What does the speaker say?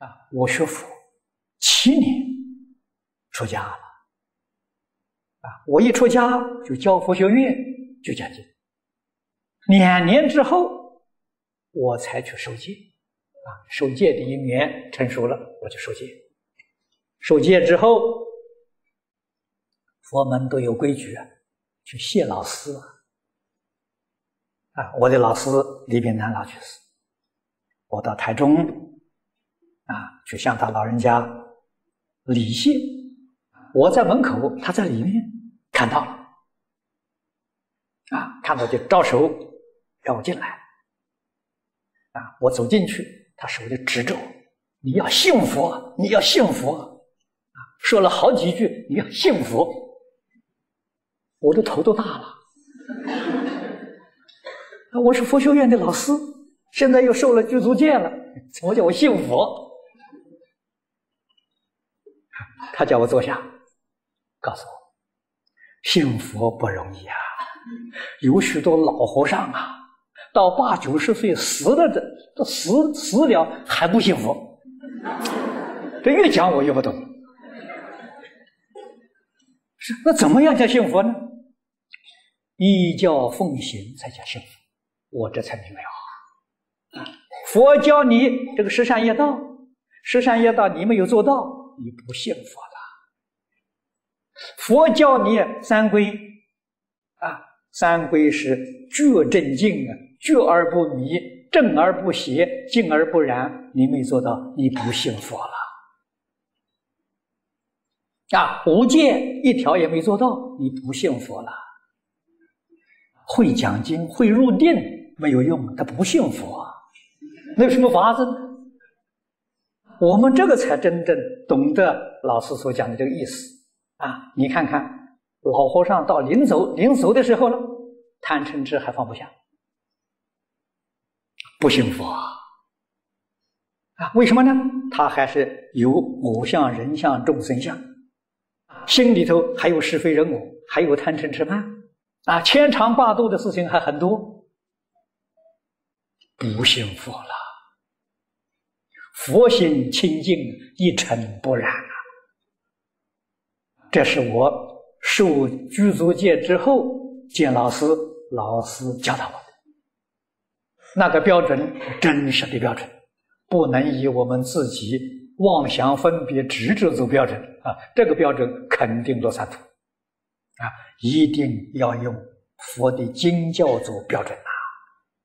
啊，我学佛七年，出家了。啊，我一出家就教佛学院，就讲经。两年之后，我才去受戒。啊，受戒的一年成熟了，我就受戒。受戒之后，佛门都有规矩啊，去谢老师啊。啊，我的老师李炳南老居士，我到台中啊，去向他老人家礼谢。我在门口，他在里面看到了，啊，看到就招手让我进来。啊，我走进去，他手就指着我：“你要信佛，你要信佛。”啊，说了好几句：“你要信佛。”我的头都大了。我是佛学院的老师，现在又受了具足戒了，怎么叫我信佛？他叫我坐下，告诉我，信佛不容易啊，有许多老和尚啊，到八九十岁死了的，都死死了还不信佛。这越讲我越不懂。是，那怎么样叫信佛呢？依教奉行才叫信佛。我这才明白啊！佛教你这个十善业道，十善业道你没有做到，你不信佛了。佛教你三归啊，三归是觉正净啊，觉而不迷，正而不邪，净而不染。你没做到，你不信佛了。啊，无戒一条也没做到，你不信佛了。会讲经，会入定。没有用，他不信佛，那有什么法子呢？我们这个才真正懂得老师所讲的这个意思啊！你看看，老和尚到临走临走的时候了，贪嗔痴还放不下，不信佛啊！为什么呢？他还是有我相、人相、众生相，心里头还有是非人我，还有贪嗔痴慢啊，牵肠挂肚的事情还很多。不信佛了，佛心清净，一尘不染啊！这是我受具足戒之后见老师，老师教导我的。那个标准，真实的标准，不能以我们自己妄想分别执着做标准啊！这个标准肯定落三途啊！一定要用佛的经教做标准啊。